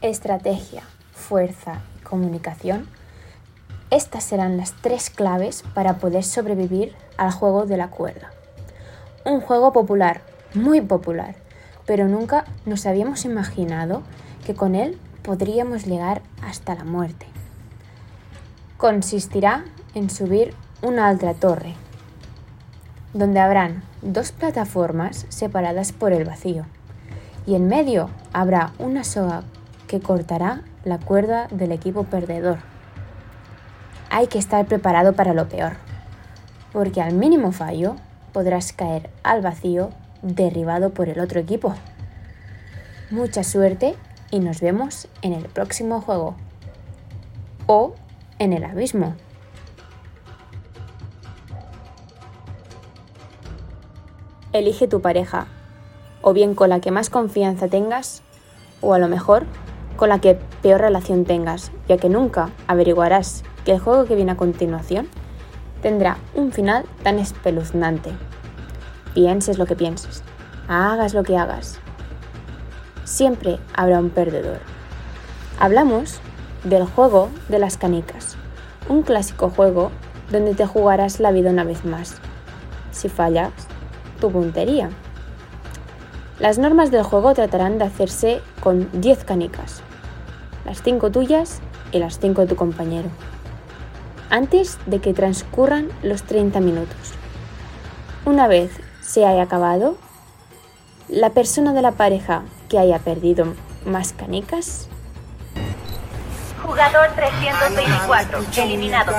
estrategia, fuerza y comunicación, estas serán las tres claves para poder sobrevivir al juego de la cuerda. Un juego popular, muy popular, pero nunca nos habíamos imaginado que con él podríamos llegar hasta la muerte. Consistirá en subir una alta torre, donde habrán dos plataformas separadas por el vacío, y en medio habrá una soga que cortará la cuerda del equipo perdedor. Hay que estar preparado para lo peor, porque al mínimo fallo podrás caer al vacío derribado por el otro equipo. Mucha suerte y nos vemos en el próximo juego. O en el abismo. Elige tu pareja, o bien con la que más confianza tengas, o a lo mejor con la que peor relación tengas, ya que nunca averiguarás que el juego que viene a continuación tendrá un final tan espeluznante. Pienses lo que pienses, hagas lo que hagas, siempre habrá un perdedor. Hablamos del juego de las canicas, un clásico juego donde te jugarás la vida una vez más. Si fallas, tu puntería. Las normas del juego tratarán de hacerse con 10 canicas, las 5 tuyas y las 5 de tu compañero, antes de que transcurran los 30 minutos. Una vez se haya acabado, la persona de la pareja que haya perdido más canicas. Jugador 324, eliminado.